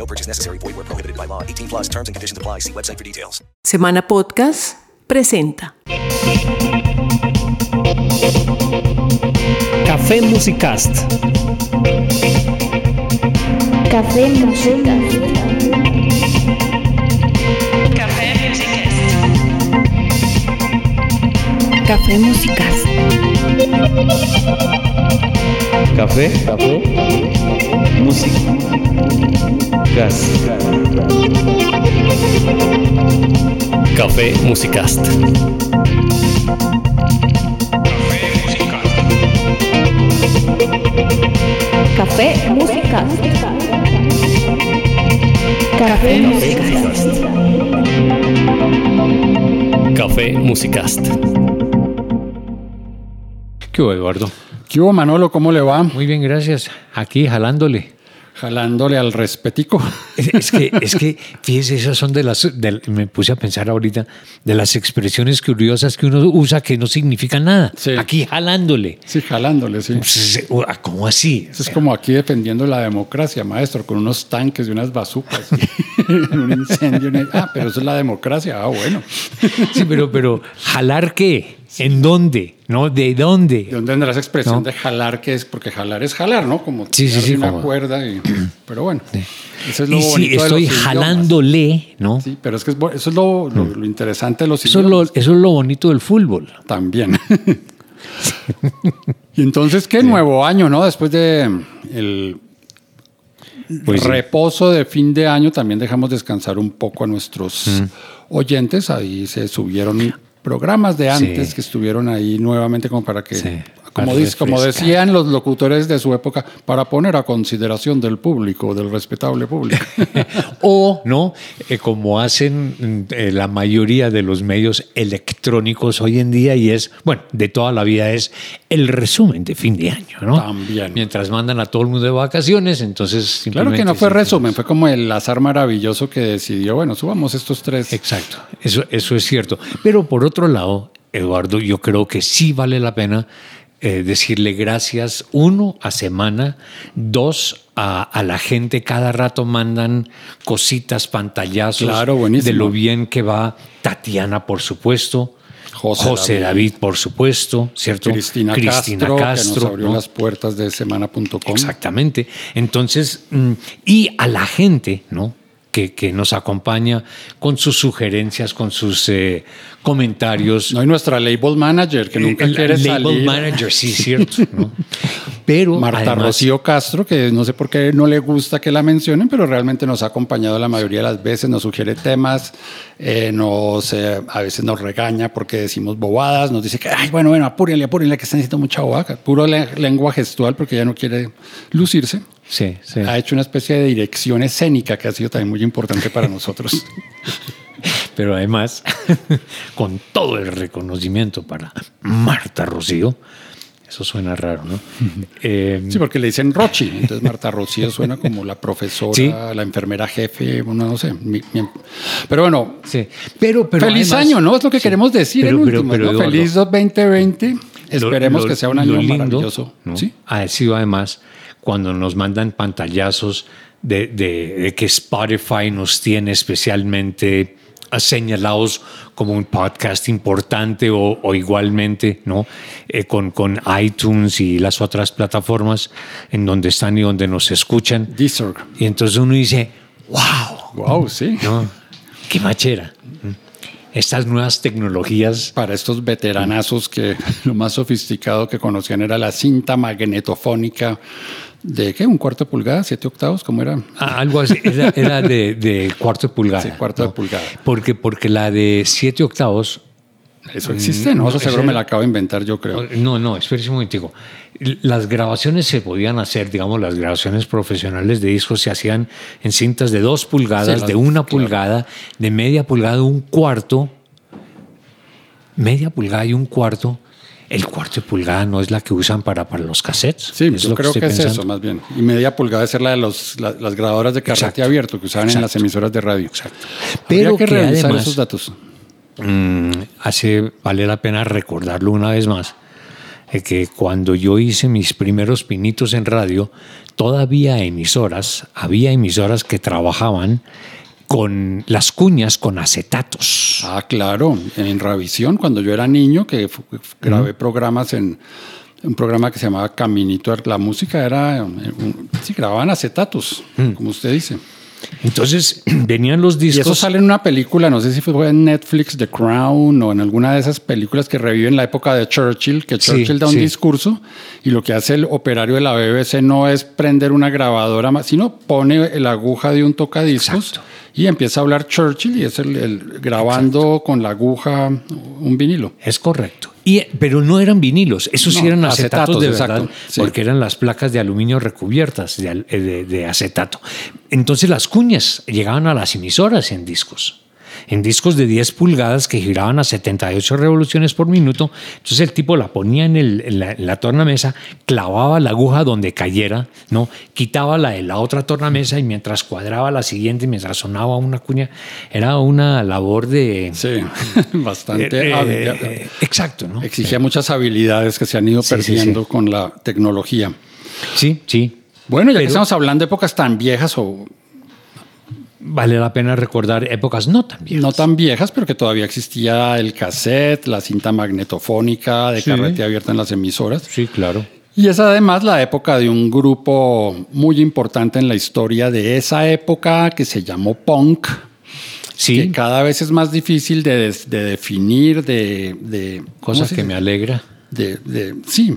No purchase necessary. Void where prohibited by law. 18 plus terms and conditions apply. See website for details. Semana Podcast presenta Café Musicast. Café Musicast. Café Musicast. Café. Café. Música. Gas. Café Musicast. Café Musicast. Café Musicast. Café Musicast. ¿Qué hubo, Eduardo? ¿Qué hubo, Manolo? ¿Cómo le va? Muy bien, gracias. Aquí jalándole. Jalándole al respetico. Es, es que, es que, fíjese, esas son de las. de- me puse a pensar ahorita de las expresiones curiosas que uno usa que no significan nada. Sí. Aquí jalándole. Sí, jalándole, sí. Pues, ¿Cómo así? Eso es como aquí defendiendo la democracia, maestro, con unos tanques y unas bazucas. un incendio. Ah, pero eso es la democracia. Ah, bueno. Sí, pero, pero, ¿jalar qué? ¿En dónde? ¿No? ¿De dónde? ¿De dónde vendrá esa expresión No. de jalar? que es? Porque jalar es jalar, ¿no? Como Sí, sí, tirar sí, una como- cuerda. y- pero bueno, eso es lo Y sí, bonito de estoy los idiomas. jalándole, ¿no? Sí, pero es que es eso es lo, lo- lo interesante de los Eso es, lo, idiomas. eso es lo bonito del fútbol. También. y entonces, ¿qué nuevo año, no? Después de el Pues reposo de fin de año, también dejamos descansar un poco a nuestros Mm. oyentes. Ahí se subieron programas de antes Sí. que estuvieron ahí nuevamente como para que, Sí, como, dice- como decían los locutores de su época, para poner a consideración del público, del respetable público. O, ¿no? Eh, como hacen mm, eh, la mayoría de los medios electrónicos hoy en día, y es, bueno, de toda la vida, es el resumen de fin de año, ¿no? También. Mientras mandan a todo el mundo de vacaciones, entonces. Claro que no fue resumen, fue como el azar maravilloso que decidió, bueno, subamos estos tres. Exacto, eso, eso es cierto. Pero por otro lado, Eduardo, yo creo que sí vale la pena eh, decirle gracias, uno, a semana, dos, a, a la gente. Cada rato mandan cositas, pantallazos Claro, de lo bien que va Tatiana, por supuesto. José David. David. por supuesto, ¿cierto? Cristina, Castro, que nos abrió ¿no? las puertas de semana.com. Exactamente. Entonces, mm, y a la gente, ¿no? Que, que nos acompaña con sus sugerencias, con sus eh, comentarios. No hay nuestra label manager que nunca El quiere label salir. manager, sí, cierto. ¿no? Pero Marta además- Rocío Castro, que no sé por qué no le gusta que la mencionen, pero realmente nos ha acompañado la mayoría de las veces, nos sugiere temas, eh, nos, eh, a veces nos regaña porque decimos bobadas, nos dice que, ay, bueno, bueno, apúrenle, apúrenle, que están diciendo mucha bobada. Puro le- lengua gestual porque ella no quiere lucirse. Sí, sí. Ha hecho una especie de dirección escénica que ha sido también muy importante para nosotros. Pero además, con todo el reconocimiento para Marta Rocío, Eso suena raro, ¿no? Eh, Sí, porque le dicen Rochi. Entonces Marta Rocío suena como la profesora, Sí. la enfermera jefe, bueno, no sé. mi- mi- Pero bueno, sí. Pero, pero feliz además- año, ¿no? Es lo que Sí. queremos decir Pero- pero- último, pero, ¿no? Feliz 2020. lo- Esperemos lo- que sea un año lindo, maravilloso. ¿no? ¿Sí? Ha sido además cuando nos mandan pantallazos de, de- de que Spotify nos tiene especialmente señalados como un podcast importante o, o igualmente no Eh, con, con iTunes y las otras plataformas en donde están y donde nos escuchan. Deezer. y entonces uno dice wow Wow, sí. no qué machera. Estas nuevas tecnologías. Para estos veteranazos que lo más sofisticado que conocían era la cinta magnetofónica de ¿qué? ¿Un cuarto de pulgada? ¿Siete octavos? ¿Cómo era? Ah, Algo así, era, era de, de cuarto de pulgada. Sí, cuarto de pulgada. Porque, porque la de siete octavos, Eso existe, ¿no? Eso seguro me la acabo de inventar, yo creo. no, no, espérese un momentico. Las grabaciones se podían hacer, digamos, las grabaciones profesionales de discos se hacían en cintas de dos pulgadas, Sí, las- de una claro. pulgada, de media pulgada, un cuarto, media pulgada y un cuarto. El cuarto de pulgada no es la que usan para, para los cassettes. Sí, es yo lo creo que, es pensando. eso, más bien. Y media pulgada es la de los, la- las grabadoras de carrete Exacto. abierto que usaban en las emisoras de radio. Exacto. Habría Pero que, además- esos datos. Mm, hace, vale la pena recordarlo una vez más, eh, que cuando yo hice mis primeros pinitos en radio, todavía emisoras, había emisoras que trabajaban con las cuñas con acetatos. Ah, claro. En Ravisión, cuando yo era niño, que grabé programas en un programa que se llamaba Caminito. La música era, un- sí, grababan acetatos, Mm. como usted dice. Entonces venían los Y eso discos. sale en una película, no sé si fue en Netflix, The Crown, o en alguna de esas películas que reviven la época de Churchill, que Sí, Churchill da un sí. discurso y lo que hace el operario de la BBC no es prender una grabadora más, sino pone la aguja de un tocadiscos Exacto. Y empieza a hablar Churchill y es el, el- grabando con la aguja un vinilo. Es correcto. Y, pero no eran vinilos, esos sí eran acetatos, acetatos, de exacto, verdad, sí. porque eran las placas de aluminio recubiertas de, eh, de- de acetato. Entonces las cuñas llegaban a las emisoras en discos, en discos de 10 pulgadas que giraban a 78 revoluciones por minuto. Entonces el tipo la ponía en, el- en la, en la tornamesa, clavaba la aguja donde cayera, ¿no? quitaba la de la otra tornamesa y mientras cuadraba la siguiente, mientras sonaba una cuña, era una labor de... Sí, bastante. Eh, hábil. eh, exacto, ¿no? Exigía muchas habilidades que se han ido Sí, sí, perdiendo sí. con la tecnología. Sí, sí. Bueno, ya que Pero- estamos hablando de épocas tan viejas o Vale la pena recordar épocas no tan viejas. no tan viejas, pero que todavía existía el cassette, la cinta magnetofónica de Sí. carrete abierta en las emisoras. Sí, claro. Y es además la época de un grupo muy importante en la historia de esa época que se llamó punk, que Sí, cada vez es más difícil de, de definir, de... de cosa ¿cómo se que me alegra. de, de- sí.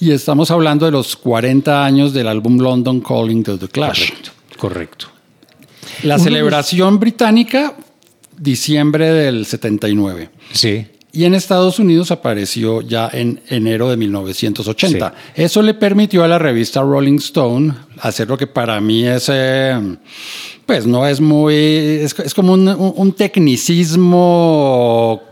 Y estamos hablando de los 40 años del álbum London Calling de The Clash. Correcto, correcto. La celebración británica, diciembre del 79. Sí, Y en Estados Unidos apareció ya en enero de 1980. Eso le permitió a la revista Rolling Stone hacer lo que para mí es, eh, pues no es muy, es, es como un, un- un tecnicismo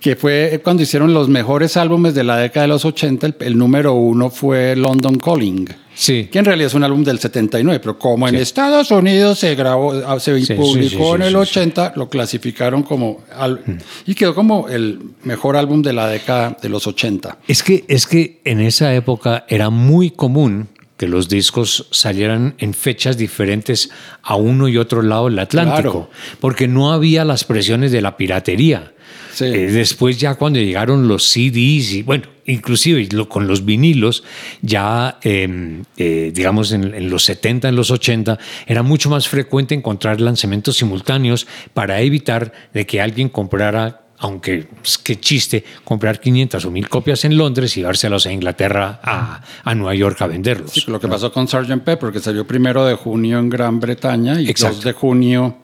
que fue cuando hicieron los mejores álbumes de la década de los 80, el, el número uno fue London Calling. Sí. Que en realidad es un álbum del 79, pero como en Estados Unidos se grabó, ah, se Sí, publicó en el sí, 80, lo clasificaron como al- y quedó como el mejor álbum de la década de los 80. Es que, es que en esa época era muy común que los discos salieran en fechas diferentes a uno y otro lado del Atlántico, Claro. porque no había las presiones de la piratería. Sí. Eh, después ya cuando llegaron los CDs y bueno, inclusive lo- con los vinilos, ya eh, eh, digamos en, en los 70, en los 80, era mucho más frecuente encontrar lanzamientos simultáneos para evitar de que alguien comprara aunque pues, qué chiste, comprar 500 o 1000 copias en Londres y llevárselas a Inglaterra, a, a Nueva York a venderlos. Sí, lo que pasó con Sgt. Pepper, que salió primero de junio en Gran Bretaña y Exacto. 2 de junio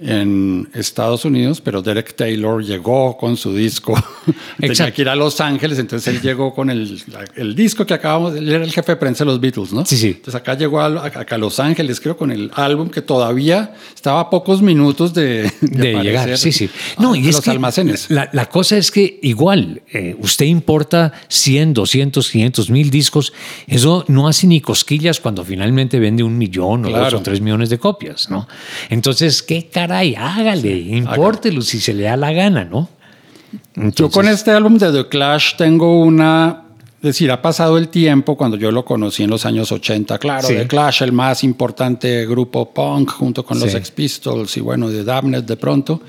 en Estados Unidos, pero Derek Taylor llegó con su disco. Tenía que ir a Los Ángeles, entonces él llegó con el, el disco que acabamos, él era el jefe de prensa de los Beatles, ¿no? Sí, sí. Entonces acá llegó a, acá a Los Ángeles, creo, con el álbum que todavía estaba a pocos minutos de, de llegar, sí, sí. a- No, y a es los que almacenes. La, la cosa es que igual, eh, usted importa 100, 200, 500 mil discos, eso no hace ni cosquillas cuando finalmente vende un millón o dos o tres millones de copias, ¿no? Entonces, ¿qué caray? Hágale, impórtelo si se le da la gana, ¿no? Yo con este álbum de The Clash tengo una... Es decir, ha pasado el tiempo cuando yo lo conocí en los años 80. Claro, Sí. The Clash, el más importante grupo punk, junto con los. Sex Pistols y bueno, The Damned de pronto,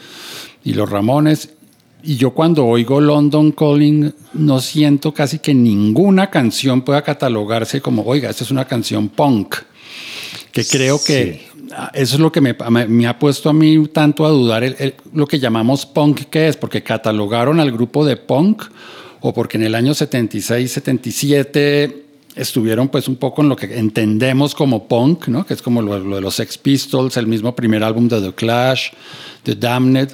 y los Ramones. Y yo cuando oigo London Calling no siento casi que ninguna canción pueda catalogarse como, oiga, esta es una canción punk. Que creo que eso es lo que me, me- ha puesto a mí tanto a dudar lo que llamamos punk, ¿qué es? Porque catalogaron al grupo de punk o porque en el año 76, 77 estuvieron pues un poco en lo que entendemos como punk, ¿no? Que es como lo, lo de los Sex Pistols, el mismo primer álbum de The Clash, The Damned.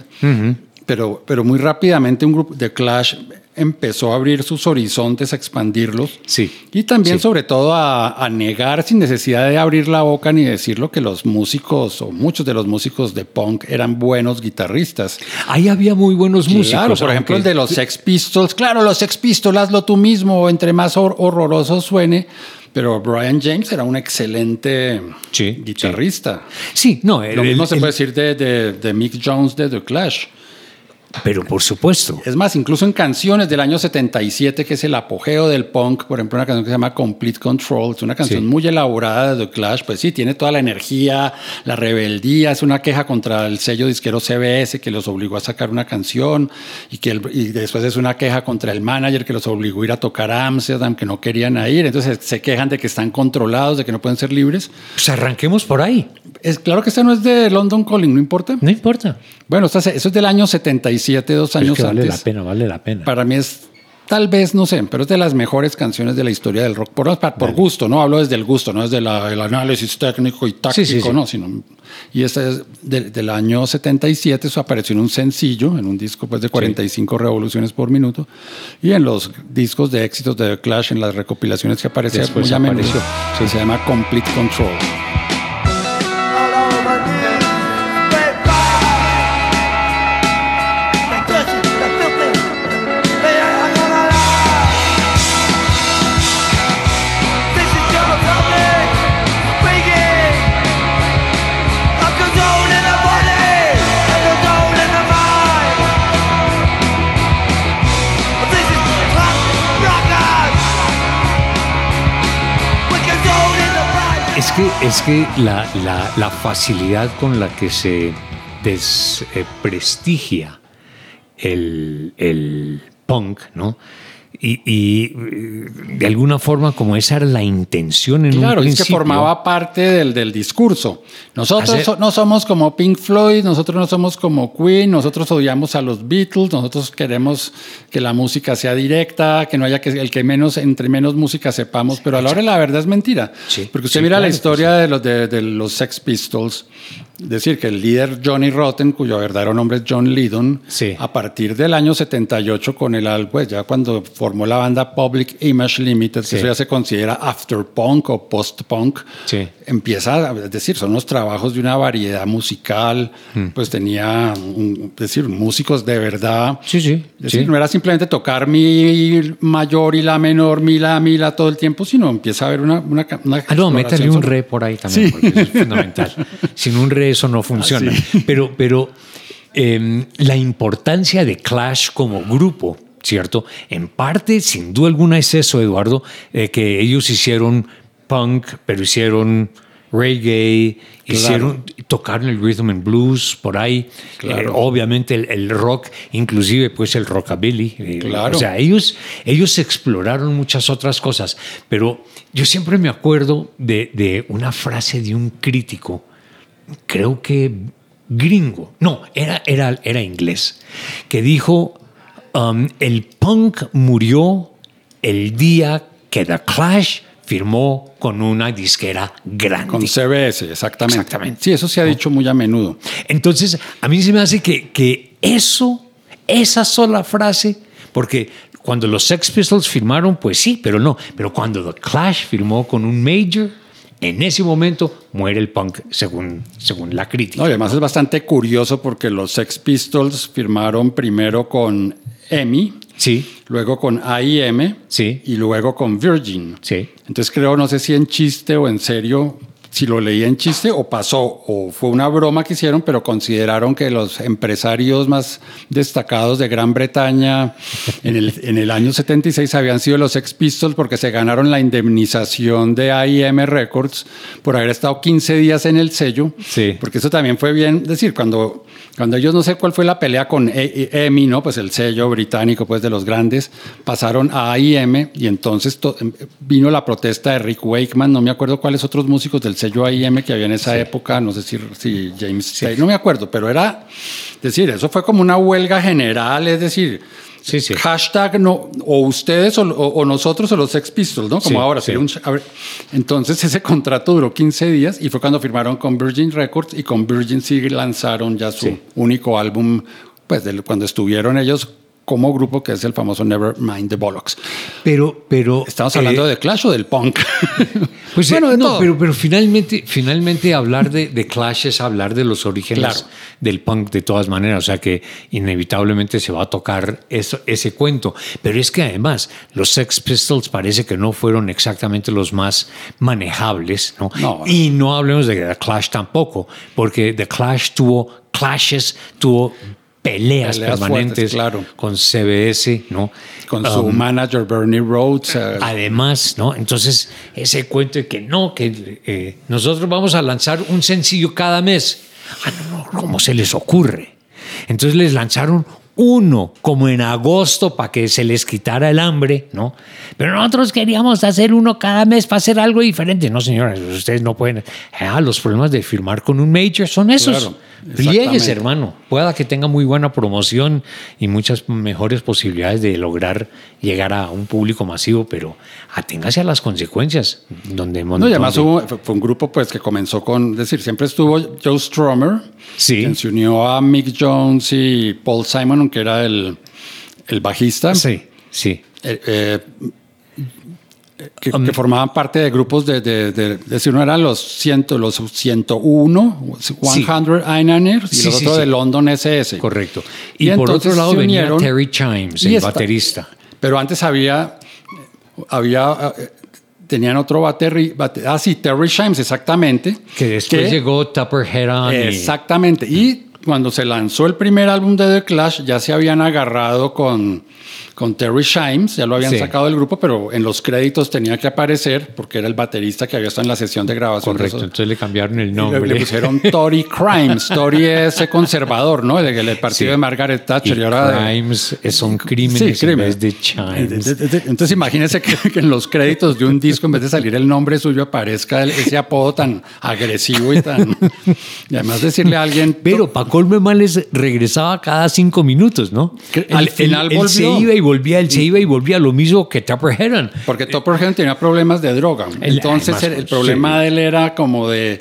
Pero, pero muy rápidamente un grupo de Clash empezó a abrir sus horizontes, a expandirlos. Sí. Y también, Sí. sobre todo, a, a negar sin necesidad de abrir la boca ni decirlo que los músicos o muchos de los músicos de punk eran buenos guitarristas. Ahí había muy buenos músicos. Claro, por ejemplo, el de los Sex Pistols. Claro, los Sex Pistols, hazlo tú mismo, entre más hor- horroroso suene. Pero Brian James era un excelente Sí, guitarrista. Sí, no, el- Lo mismo el- se el- puede decir de, de- de Mick Jones de The Clash. Pero por supuesto. Es más, incluso en canciones del año 77, que es el apogeo del punk, por ejemplo, una canción que se llama Complete Control, es una canción Sí. muy elaborada de The Clash, pues sí, tiene toda la energía, la rebeldía, es una queja contra el sello disquero CBS que los obligó a sacar una canción y, que el- y después es una queja contra el manager que los obligó a ir a tocar a Amsterdam, que no querían ir, entonces se quejan de que están controlados, de que no pueden ser libres. Pues arranquemos por ahí. Es claro que esta no es de London Calling, no importa. No importa. Bueno, esta- eso es del año 77, dos Pero años es que vale antes. la pena, vale la pena. Para mí es, tal vez, no sé, pero es de las mejores canciones de la historia del rock. Por, por gusto, ¿no? Hablo desde el gusto, no desde la- el análisis técnico y táctico, Sí, sí, sí. ¿no? Sino, y esta es de- del año 77, eso apareció en un sencillo, en un disco pues, de 45 revoluciones por minuto. Y en los discos de éxitos de The Clash, en las recopilaciones que Después muy apareció, se llama Complete Control. Es que, es que la, facilidad con la que se desprestigia el, el punk, ¿no? Y, y, eh, de alguna forma, como esa era la intención en Claro, un es que principio. formaba parte del, del discurso. Nosotros so- no somos como Pink Floyd, nosotros no somos como Queen, nosotros odiamos a los Beatles, nosotros queremos que la música sea directa, que no haya que el que menos entre menos música sepamos, pero a la hora de la verdad es mentira. Sí, Porque usted sí, mira la claro historia de los de, de los Sex Pistols, decir, que el líder Johnny Rotten, cuyo verdadero nombre es John Lydon, Sí. a partir del año 78 con el álbum, pues ya cuando formó la banda Public Image Limited, que Sí. eso ya se considera after punk o post punk, Sí. empieza, a- es decir, son los trabajos de una variedad musical, Hmm. pues tenía, un- es decir, músicos de verdad. Sí, sí, Es decir, no era simplemente tocar mi mayor y la menor, mi la, mi la todo el tiempo, sino empieza a haber una, una, una Ah, no, métale un re por ahí también, porque eso es fundamental. Sin un re eso no funciona. Pero, pero em, la importancia de Clash como grupo, ¿cierto? En parte, sin duda alguna, es eso, Eduardo, eh, que ellos hicieron punk, pero hicieron reggae, hicieron, tocaron el rhythm and blues por ahí. Claro. Eh, obviamente el, el rock, inclusive pues el rockabilly. eh, Claro. O sea, ellos, ellos exploraron muchas otras cosas, pero yo siempre me acuerdo de, de una frase de un crítico, creo que gringo, no, era, era, era inglés, que dijo, um, el punk murió el día que The Clash firmó con una disquera grande. Con CBS, exactamente. Exactamente. Sí, eso se ha dicho muy a menudo. Entonces, a mí se me hace que, que eso, esa sola frase, porque cuando los Sex Pistols firmaron, pues sí, pero no. Pero cuando The Clash firmó con un major, en ese momento muere el punk, según, según la crítica. No, y además es bastante curioso porque los Sex Pistols firmaron primero con EMI, Sí, luego con AIM Sí. y luego con Virgin. sí. Entonces creo, no sé si en chiste o en serio, si lo leí en chiste o pasó, o fue una broma que hicieron, pero consideraron que los empresarios más destacados de Gran Bretaña en el, en el año 76 habían sido los Sex Pistols porque se ganaron la indemnización de AIM Records por haber estado 15 días en el sello. Sí. Porque eso también fue bien, decir, cuando, cuando ellos no sé cuál fue la pelea con E- E- EMI, ¿no? Pues el sello británico, pues de los grandes, pasaron a AIM y entonces to- em, vino la protesta de Rick Wakeman, no me acuerdo cuáles otros músicos del sello AIM que había en esa época, no sé si, si James Taylor, no me acuerdo, pero era, es decir, eso fue como una huelga general, es decir, Sí, sí. hashtag no, o ustedes o, nosotros o los Sex Pistols, ¿no? Como Sí, ahora. sí. un- ver, entonces ese contrato duró 15 días y fue cuando firmaron con Virgin Records y con Virgin sí lanzaron ya su Sí. único álbum, pues cuando estuvieron ellos como grupo, que es el famoso Never Mind the Bollocks. Pero, pero. Estamos hablando eh, de Clash o del punk. Pues Bueno, eh, de no, todo. pero, pero finalmente, finalmente hablar de, de Clash es hablar de los orígenes Claro. del punk de todas maneras. O sea que inevitablemente se va a tocar eso, ese cuento. Pero es que además los Sex Pistols parece que no fueron exactamente los más manejables. ¿no? No. Y no hablemos de The Clash tampoco, porque The Clash tuvo clashes, tuvo peleas, Peleas permanentes fuertes, claro. con CBS, ¿no? con su Um, manager Bernie Rhodes. eh, Además, ¿no? Entonces, ese cuento de que no, que eh, nosotros vamos a lanzar un sencillo cada mes. Ah, no, no, ¿cómo se les ocurre? Entonces les lanzaron uno, como en agosto, para que se les quitara el hambre, ¿no? Pero nosotros queríamos hacer uno cada mes para hacer algo diferente. No, señores, ustedes no pueden. Ah, los problemas de firmar con un major son esos. Claro, Pliegues, hermano. Pueda que tenga muy buena promoción y muchas mejores posibilidades de lograr llegar a un público masivo, pero aténgase a las consecuencias. Donde, No, y además hubo- fue, un grupo pues que comenzó con, es decir, siempre estuvo Joe Strummer, Sí. quien se unió a Mick Jones y Paul Simon, que era el, el bajista, Sí, sí. eh, eh, que, Um, que formaban parte de grupos de, de, de- es decir, uno eran los, 100, los 101, 100 Einerners, y Sí, los sí, otros sí. de London SS. Correcto. Y Y, por otro lado se venía unieron- Terry Chimes, y el esta- baterista. Pero antes había, había eh, tenían otro bateri, bate- ah sí, Terry Shimes, exactamente. Que después llegó Tupper Heron. y- Exactamente. Y cuando se lanzó el primer álbum de The Clash, ya se habían agarrado con, con Terry Shimes, ya lo habían Sí. sacado del grupo, pero en los créditos tenía que aparecer porque era el baterista que había estado en la sesión de grabación. de Correcto, entonces le cambiaron el y le- nombre. Le, pusieron Tory Crimes. Tory es conservador, ¿no? El, el partido Sí. de Margaret Thatcher. Y Y, ahora de- crimes eh, son crímenes Sí, en crímenes. vez de chimes. Entonces imagínense que, que en los créditos de un disco, en vez de salir el nombre suyo, aparezca el- ese apodo tan agresivo y tan... Y además decirle a alguien... Pero colme males regresaba cada cinco minutos, ¿no? Al final él se volvió. iba y volvía, él se iba y volvía, lo mismo que Tupper Heron. Porque Topper Heron tenía problemas de droga. El- Entonces además, el, el problema sí. de él era como de,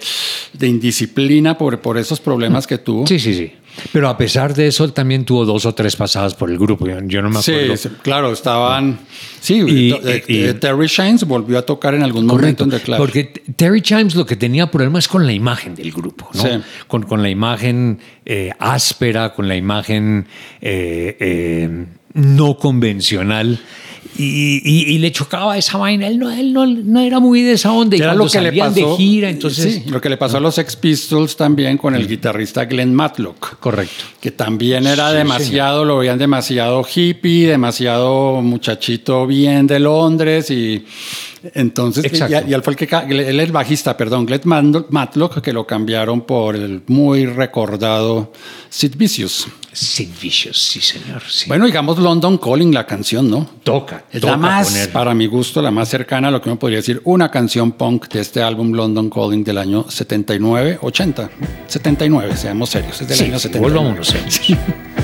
de indisciplina por, por esos problemas que tuvo. Sí, sí, sí. Pero a pesar de eso, él también tuvo dos o tres pasadas por el grupo. Yo, no me acuerdo. sí, claro, estaban... Sí, Y- eh, y- eh, Terry Shanes volvió a tocar en algún momento Correcto, Clash. porque Terry Chimes lo que tenía problemas con la imagen del grupo, ¿no? Sí. Con, con la imagen eh, áspera, con la imagen eh, eh, no convencional. Y, y- y le chocaba esa vaina. Él no, él no, no era muy de esa onda. Y Era lo que le pasó, de gira, entonces. sí, lo que le pasó a los Sex Pistols también con el guitarrista Glenn Matlock. Correcto. que también era Sí, demasiado, lo veían demasiado hippie, demasiado muchachito bien de Londres y entonces, y, Exacto. y él fue el que, él es el bajista, perdón, Glenn Matlock, que lo cambiaron por el muy recordado Sid Vicious. Sid Vicious, sí, señor. sí. Bueno, digamos London Calling, la canción, ¿no? toca. Es toca la más, para mi gusto, la más cercana a lo que uno podría decir, una canción punk de este álbum London Calling del año 79, 80, 79, seamos serios, es del Sí, año sí, 79. volvámonos serios. to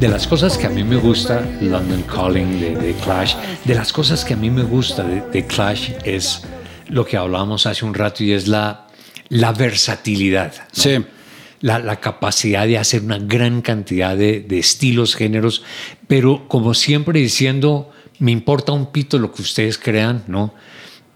de las cosas que a mí me gusta, London Calling de, de Clash, de las cosas que a mí me gusta de, de Clash es lo que hablábamos hace un rato y es la, la versatilidad. ¿no? Sí. La, la capacidad de hacer una gran cantidad de, de estilos, géneros, pero como siempre diciendo, me importa un pito lo que ustedes crean, ¿no?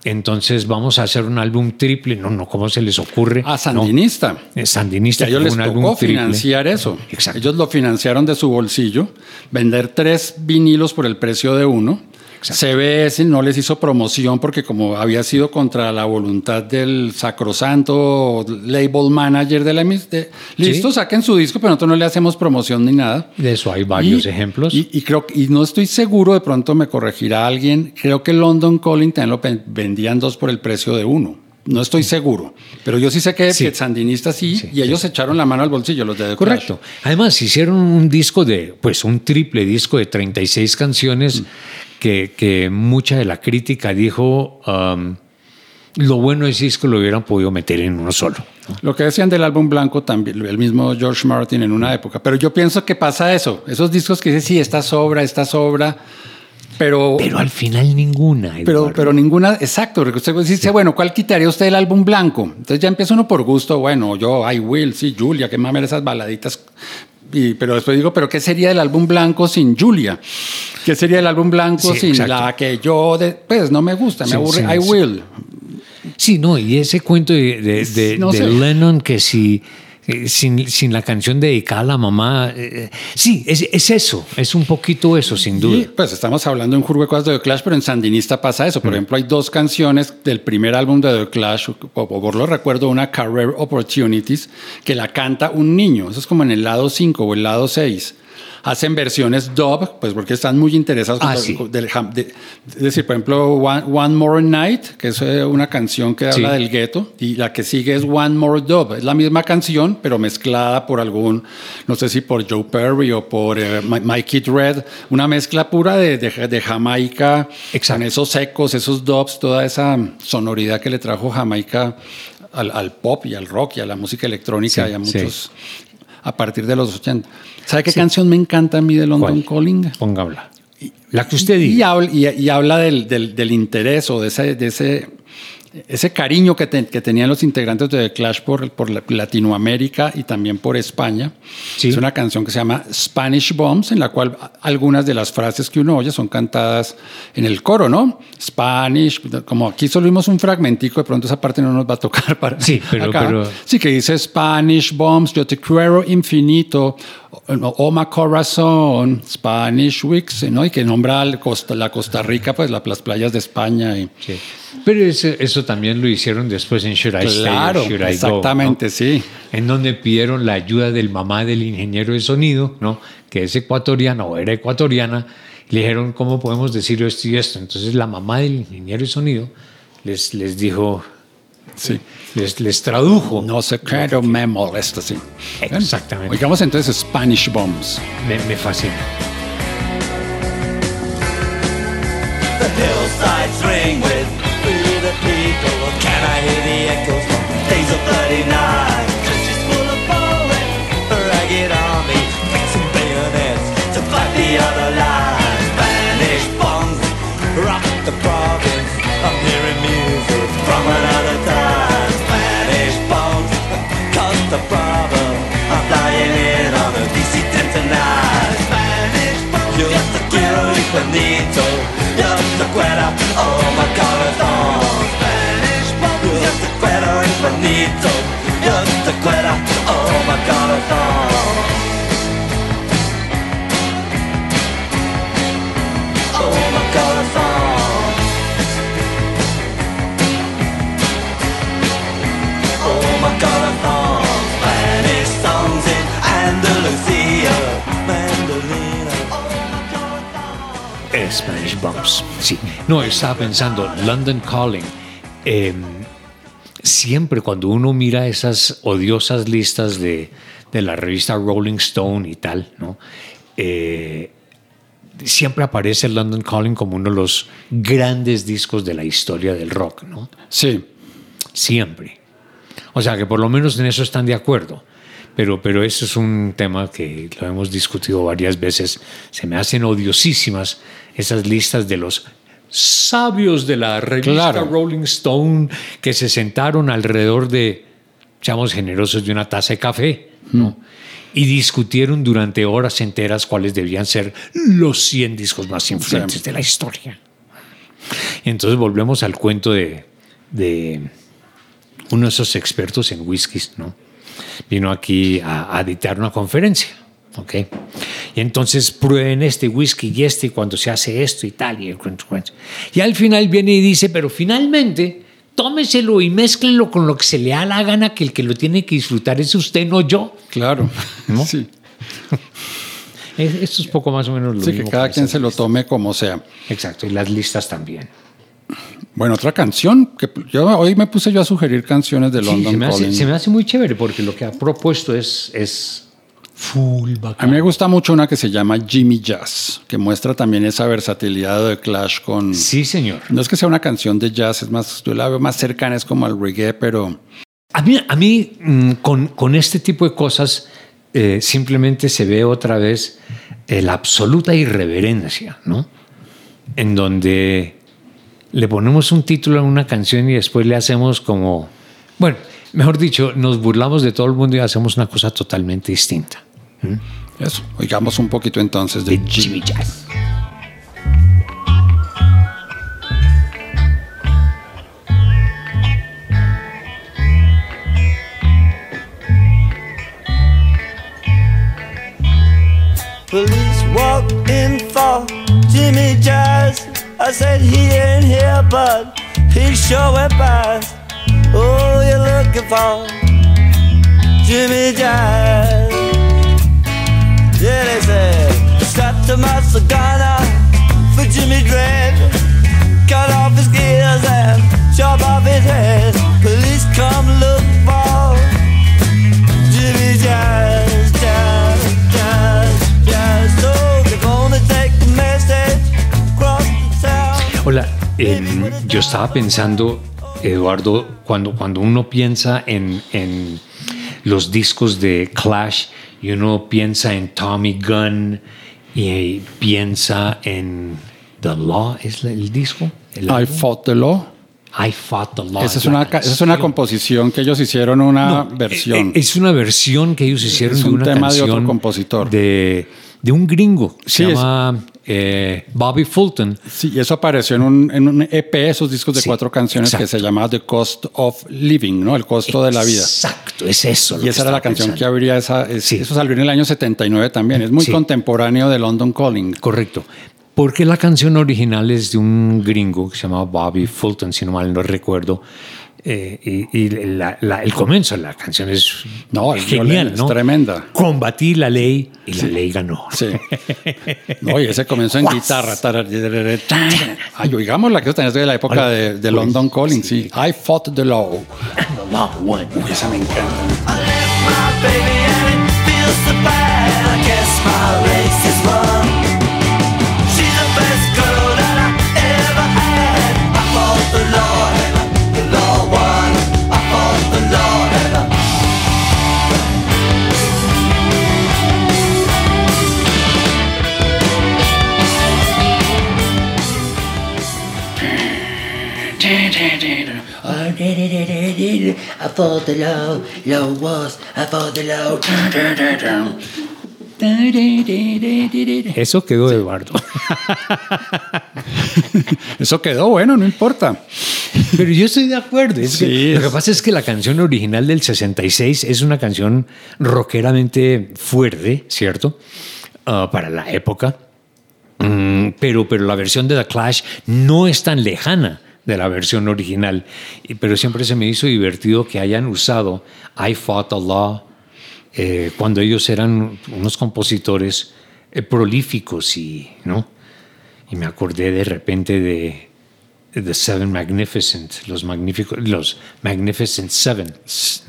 Entonces vamos a hacer un álbum triple. No, no, ¿cómo se les ocurre? A Sandinista. No, Sandinista. Que ellos les un álbum tocó triple. financiar eso. Exacto. Ellos lo financiaron de su bolsillo, vender tres vinilos por el precio de uno. CBS no les hizo promoción porque como había sido contra la voluntad del sacrosanto label manager de la emis- de, listo, saquen su disco, pero nosotros no le hacemos promoción ni nada. De eso hay varios Y- ejemplos. Y, y creo y no estoy seguro, de pronto me corregirá alguien. Creo que London Calling también lo vendían dos por el precio de uno. No estoy seguro, pero yo sí sé que, Sí. que Sandinista sí, Sí, y ellos echaron la mano al bolsillo, los de The Correcto. Además, hicieron un disco de, pues un triple disco de 36 canciones que, que mucha de la crítica dijo, um, lo bueno de ese disco lo hubieran podido meter en uno solo. Lo que decían del álbum blanco también, el mismo George Martin en una época. Pero yo pienso que pasa eso. Esos discos que dicen, sí, esta sobra, esta sobra, pero... Pero al final ninguna. Pero, Eduardo. pero ninguna, exacto, porque usted dice, bueno, ¿cuál quitaría usted el álbum blanco? Entonces ya empieza uno por gusto, bueno, yo, I Will, sí, Julia, qué mamer esas baladitas. Y, pero después digo, ¿pero qué sería el álbum blanco sin Julia? ¿Qué sería el álbum blanco Sí, sin exacto. la que yo, de- pues no me gusta, me Sí, aburre, sí, I. Will? Sí, no, y ese cuento de, de- de- No de. Lennon que si eh, sin, sin la canción dedicada a la mamá, eh, sí, es, es eso, es un poquito eso, sin duda. Y, pues estamos hablando en Jurgo de cosas de The Clash, pero en Sandinista pasa eso. Por ejemplo, hay dos canciones del primer álbum de The Clash, o, o por lo recuerdo, una Career Opportunities, que la canta un niño. Eso es como en el lado 5 o el lado 6. Hacen versiones dub, pues porque están muy interesados. Ah, sí. del de- es decir, por ejemplo, One, One More Night, que es eh, una canción que habla Sí. del gueto, y la que sigue es One More Dub. Es la misma canción, pero mezclada por algún, no sé si por Joe Perry o por eh, Kid Red, una mezcla pura de, de, de Jamaica, Exacto. con esos ecos, esos dubs, toda esa sonoridad que le trajo Jamaica al, al pop y al rock y a la música electrónica Sí, y a sí. A partir de los 80. ¿Sabe qué canción me encanta a mí de London ¿Cuál? Calling? Póngala. La que usted Y diga. habla, y, y habla del, del- del interés o de ese, de ese, ese cariño que, te- que tenían los integrantes de The Clash por, por la- Latinoamérica y también por España. Sí. Es una canción que se llama Spanish Bombs, en la cual algunas de las frases que uno oye son cantadas en el coro, ¿no? Spanish, como aquí solo vimos un fragmentico, de pronto esa parte no nos va a tocar para Sí, pero- acá. pero- Sí, que dice Spanish Bombs, yo te quiero infinito, o my corazón, Spanish Weeks, ¿no? Y que nombra Costa, la Costa Rica, pues la- las playas de España. Y, Sí. Pero eso, eso también lo hicieron después en Should I Stay or claro, Should I Go, exactamente, ¿no? sí. En donde pidieron la ayuda del mamá del ingeniero de sonido, ¿no? Que es ecuatoriana o era ecuatoriana. Le dijeron, ¿cómo podemos decir esto y esto? Entonces la mamá del ingeniero de sonido les, les dijo, Sí. Les, les tradujo. No sé qué, pero me molesta, sí. Exactamente. Oigamos entonces Spanish Bombs. Me, me fascina. The hillsides ring with No, estaba pensando, London Calling. eh, siempre cuando uno mira esas odiosas listas de, de la revista Rolling Stone y tal, ¿no? Eh, siempre aparece London Calling como uno de los grandes discos de la historia del rock, ¿no? Sí. Siempre. O sea que por lo menos en eso están de acuerdo. Pero, pero eso es un tema que lo hemos discutido varias veces. Se me hacen odiosísimas esas listas de los sabios de la revista Claro. Rolling Stone que se sentaron alrededor de, seamos generosos, de una taza de café, ¿no? Y discutieron durante horas enteras cuáles debían ser los 100 discos más influyentes Sí. de la historia. Entonces volvemos al cuento de, de uno de esos expertos en whiskies, ¿no? Vino aquí a, a dictar una conferencia, ¿ok? Y entonces prueben este whisky y este y cuando se hace esto y tal y. Y al final viene y dice, pero finalmente tómeselo y mézclenlo con lo que se le da la gana, que el que lo tiene que disfrutar es usted, no yo. Claro. ¿No? Sí. Es- Esto es poco más o menos lo Sí, que mismo cada con quien esas se lo tome como sea. Exacto, y las listas también. Bueno, otra canción que yo hoy me puse yo a sugerir canciones de Sí, London se, me hace, se me hace muy chévere porque lo que ha propuesto es, es full A mí me gusta mucho una que se llama Jimmy Jazz, que muestra también esa versatilidad de Clash con... Sí, señor. No es que sea una canción de jazz, es más, yo la veo más cercana, es como al reggae, pero A mí, a mí mm, con, con este tipo de cosas eh, simplemente se ve otra vez eh, la absoluta irreverencia, ¿no? En donde le ponemos un título a una canción y después le hacemos como, bueno, mejor dicho, nos burlamos de todo el mundo y hacemos una cosa totalmente distinta. Mm-hmm. eso. Oigamos un poquito entonces de De Jimmy Jazz. Police walk in for Jimmy Jazz. I said he ain't here, but he sure went past. Oh, you're looking for Jimmy Jazz. Jimmy. Hola, yo estaba pensando, Eduardo, cuando, cuando uno piensa en, en los discos de Clash y uno piensa en Tommy Gunn y piensa en The Law, ¿es el disco? El I? Fought the Law. I Fought the Law. Esa es, una, esa es una composición que ellos hicieron una No, versión. eh, Es una versión que ellos hicieron Es de un una tema de otro compositor. De, de un gringo. Sí, se es- llama eh, Bobby Fulton. Sí, y eso apareció en un, en un EP, esos discos de Sí, cuatro canciones que se llamaba The Cost of Living, ¿no? El costo de la vida. Exacto, es eso. lo Y esa era la canción que pensando. abría esa. es- Sí. Eso salió en el año 79 también. Es muy Sí. contemporáneo de London Calling. Correcto. Porque la canción original es de un gringo que se llamaba Bobby Fulton, si no mal no recuerdo. Eh, y y la- la- el comienzo de la canción es No, es genial, es ¿no? tremenda. Combatí la ley y la ley ganó. Sí. No, y ese comenzó en guitarra. Ay, oigámosla, que eso también es de la época de, de London Calling, sí. I fought the law. The law won. Esa me encanta. I left my baby I fought the law, law was, I fought the law. Eso quedó Eduardo. Eso quedó bueno, no importa. Pero yo estoy de acuerdo. Es que Sí, lo que pasa es que la canción original del 66 es una canción rockeramente fuerte, ¿cierto? Ah, para la época. Mm, pero, pero la versión de The Clash no es tan lejana de la versión original. Pero siempre se me hizo divertido que hayan usado I Fought Law eh, cuando ellos eran unos compositores eh, prolíficos ¿no? y me acordé de repente de The Seven Magnificent, los, magníficos, los Magnificent Seven.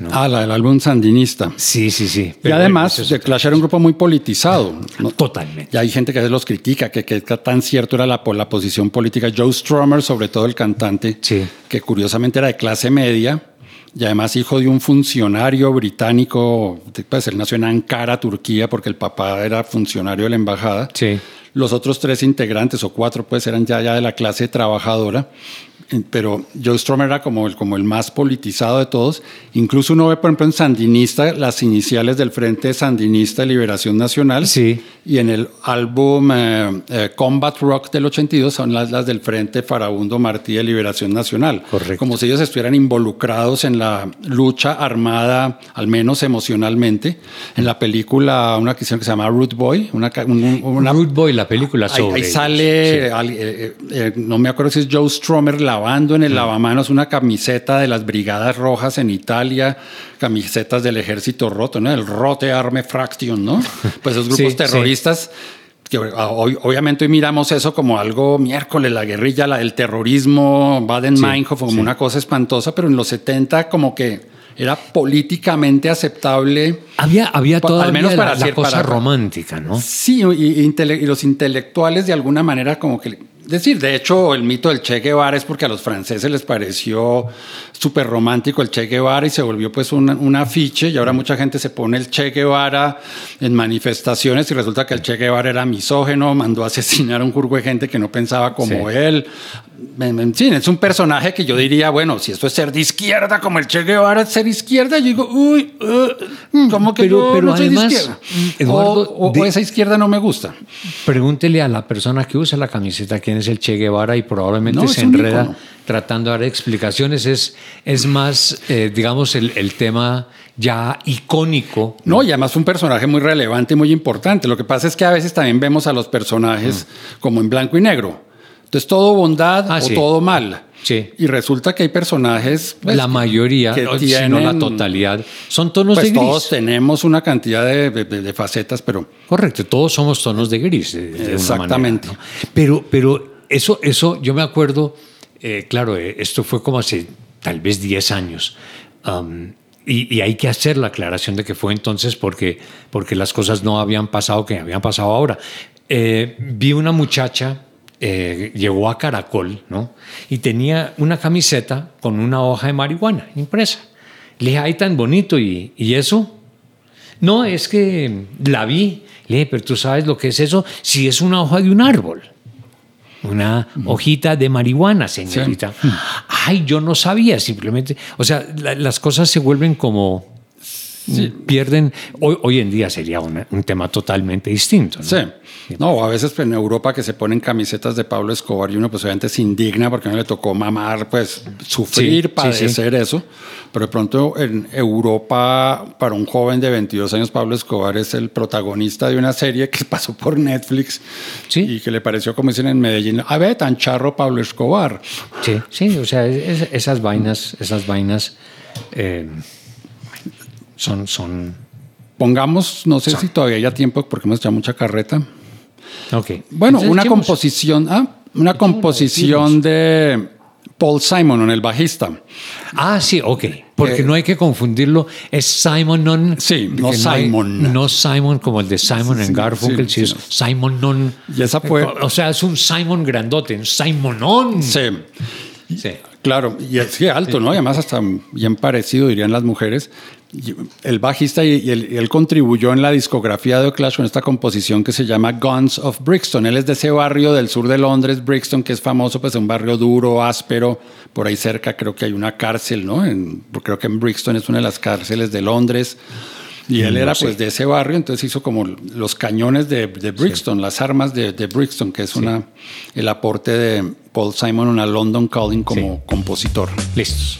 ¿no? Ah, la del álbum sandinista. Sí, sí, sí. Y además, The Clash era un grupo muy politizado. ¿no? Totalmente. Y hay gente que los critica, que, que tan cierto era la, la posición política. Joe Strummer, sobre todo el cantante, Sí. que curiosamente era de clase media y además hijo de un funcionario británico, pues él nació en Ankara, Turquía, porque el papá era funcionario de la embajada. Sí. Los otros tres integrantes, o cuatro, pues eran ya, ya de la clase trabajadora. Pero Joe Strummer era como el, como el más politizado de todos. Incluso uno ve, por ejemplo, en Sandinista las iniciales del Frente Sandinista de Liberación Nacional. Sí. Y en el álbum eh, eh, Combat Rock del 82 son las, las del Frente Farabundo Martí de Liberación Nacional. Correcto. Como si ellos estuvieran involucrados en la lucha armada, al menos emocionalmente. En la película, una que se llama Root Boy, una, un- una, Rude Boy, la película Ahí, sobre ahí ellos. sale, Sí. eh, eh, eh, no me acuerdo si es Joe Stromer lavando en el lavamanos una camiseta de las Brigadas Rojas en Italia, camisetas del Ejército Roto, ¿no? El Rote Arme Fraction, ¿no? Pues esos grupos Sí, terroristas. Que ah, hoy- obviamente hoy miramos eso como algo miércoles, la guerrilla, la, el terrorismo, Baden-Meinhof, como sí. una cosa espantosa, pero en los 70 como que era políticamente aceptable. Había, había todavía al menos para la, la cier- cosa para- romántica, ¿no? Sí, y, y y los intelectuales de alguna manera como que... Decir, de hecho, el mito del Che Guevara es porque a los franceses les pareció súper romántico el Che Guevara y se volvió pues un, un afiche y ahora mucha gente se pone el Che Guevara en manifestaciones y resulta que el Che Guevara era misógeno, mandó a asesinar a un curvo de gente que no pensaba como Sí. él. En, fin, es un personaje que yo diría, bueno, si esto es ser de izquierda como el Che Guevara es ser izquierda, yo digo, uy, uh, ¿cómo que pero- yo pero no soy además, de izquierda? mm, Eduardo, o, o- de- o esa izquierda no me gusta. Pregúntele a la persona que usa la camiseta quién es el Che Guevara y probablemente No, se enreda tratando de dar explicaciones. Es, es más, eh, digamos, el, el tema ya icónico. No, y además un personaje muy relevante y muy importante. Lo que pasa es que a veces también vemos a los personajes como en blanco y negro. Entonces, todo bondad Ah, o sí. todo mal. Sí. Y resulta que hay personajes. pues, la mayoría, que si no la tienen- totalidad, son tonos Pues de gris. todos tenemos una cantidad de, de- de facetas, pero Correcto, todos somos tonos de gris. de- de Exactamente. manera, ¿no? Pero, pero eso, eso, yo me acuerdo, eh, claro, eh, esto fue como hace tal vez 10 años. um, y, y hay que hacer la aclaración de que fue entonces porque, porque las cosas no habían pasado que habían pasado ahora. Eh, vi una muchacha, eh, llegó a Caracol, ¿no? Y tenía una camiseta con una hoja de marihuana impresa. Le dije, ay, tan bonito, ¿y, y eso? No, es que la vi. Le dije, pero tú sabes lo que es eso, si es una hoja de un árbol. Una hojita de marihuana, señorita. Ay, yo no sabía, simplemente. O sea, la- las cosas se vuelven como. Pierden. Hoy, hoy en día sería una- un tema totalmente distinto. ¿no? Sí. No, a veces pues, en Europa que se ponen camisetas de Pablo Escobar y uno pues obviamente se indigna porque no le tocó mamar, pues sufrir, Sí, sí, padecer eso. Pero de pronto en Europa, para un joven de 22 años, Pablo Escobar es el protagonista de una serie que pasó por Netflix Sí. y que le pareció, como dicen en Medellín, a ver, tan charro Pablo Escobar. Sí, sí, o sea, es- esas vainas, esas vainas eh, son, son. Pongamos, no sé si todavía hay tiempo porque hemos echado mucha carreta. Ok. Bueno, Entonces, una echemos- composición, ah, una composición de Paul Simon, el bajista. Ah, sí, ok. Porque Eh, no hay que confundirlo. Es Simon. Sí, no hay- Simon. no Simon como el de Simon en Garfunkel, sí, sí, sí, es Simon non. Y esa fue- O sea, es un Simon grandote, un Simonon. Sí, Sí. Claro, y es que alto, ¿no? Y además hasta bien parecido, dirían las mujeres. El bajista y, él, contribuyó en la discografía de Clash con esta composición que se llama Guns of Brixton. Él es de ese barrio del sur de Londres, Brixton, que es famoso, pues un barrio duro, áspero. Por ahí cerca creo que hay una cárcel, ¿no? En- creo que en Brixton es una de las cárceles de Londres. Y él era pues de ese barrio, entonces hizo como los cañones de, de Brixton, las armas de, de Brixton, que es una, el aporte de Paul Simon a London Calling como Sí. compositor. Listos.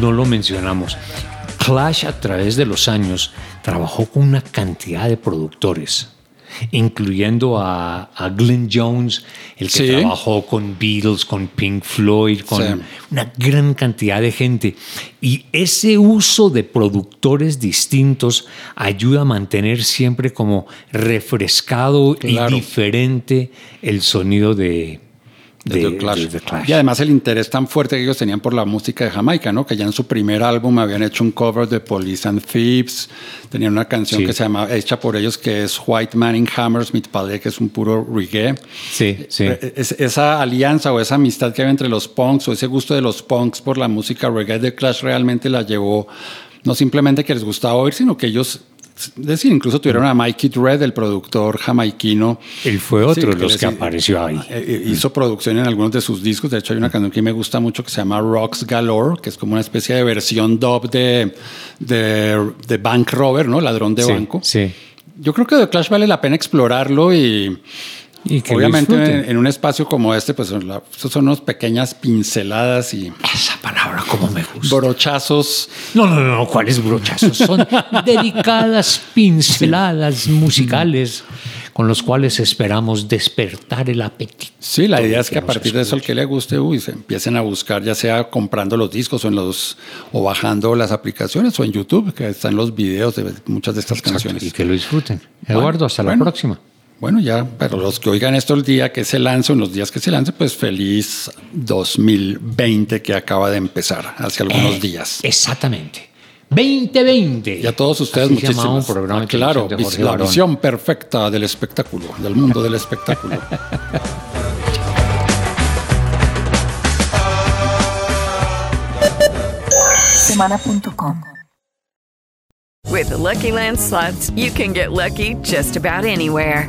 No lo mencionamos. Clash a través de los años trabajó con una cantidad de productores, incluyendo a, a Glenn Jones, el que Sí. trabajó con Beatles, con Pink Floyd, con Sí. una gran cantidad de gente. Y ese uso de productores distintos ayuda a mantener siempre como refrescado Claro. y diferente el sonido de, de The Clash. de The Clash. Y además el interés tan fuerte que ellos tenían por la música de Jamaica, ¿no? Que ya en su primer álbum habían hecho un cover de Police and Thieves, tenían una canción Sí. que se llama, hecha por ellos, que es White Man in Hammersmith Palais, que es un puro reggae. Sí, sí. Eh, es- esa alianza o esa amistad que había entre los punks o ese gusto de los punks por la música reggae de Clash realmente la llevó no simplemente que les gustaba oír, sino que ellos, decir, incluso tuvieron a Mikey Red, el productor jamaiquino. Él fue otro de los que apareció ahí. eh, Hizo producción en algunos de sus discos. De hecho, hay una canción que me gusta mucho que se llama Rocks Galore, que es como una especie de versión dub de, de, de Bank Robber, ¿no? Ladrón de Sí, banco. Sí. Yo creo que The Clash vale la pena explorarlo y, Y que lo obviamente en, en un espacio como este, pues son la- son unas pequeñas pinceladas y Esa palabra como me gusta. brochazos. No, no, no, ¿cuáles brochazos? Son dedicadas pinceladas musicales con los cuales esperamos despertar el apetito. Sí, la idea el es que a partir de eso el que le guste, uy, se empiecen a buscar, ya sea comprando los discos o, en los, o bajando las aplicaciones o en YouTube, que están los videos de muchas de estas Exacto, canciones. Y que lo disfruten. Eduardo, hasta bueno. la próxima. Bueno, ya, pero los que oigan esto el día que se lance, o en los días que se lance, pues feliz 2020 que acaba de empezar, hace algunos Eh, días. Exactamente. 2020. Y a todos ustedes, Así muchísimas. programa Ah, de claro, televisión de Jorge la Barón. visión perfecta del espectáculo, del mundo del espectáculo. Semana.com. With the Lucky Land slots, you can get lucky just about anywhere.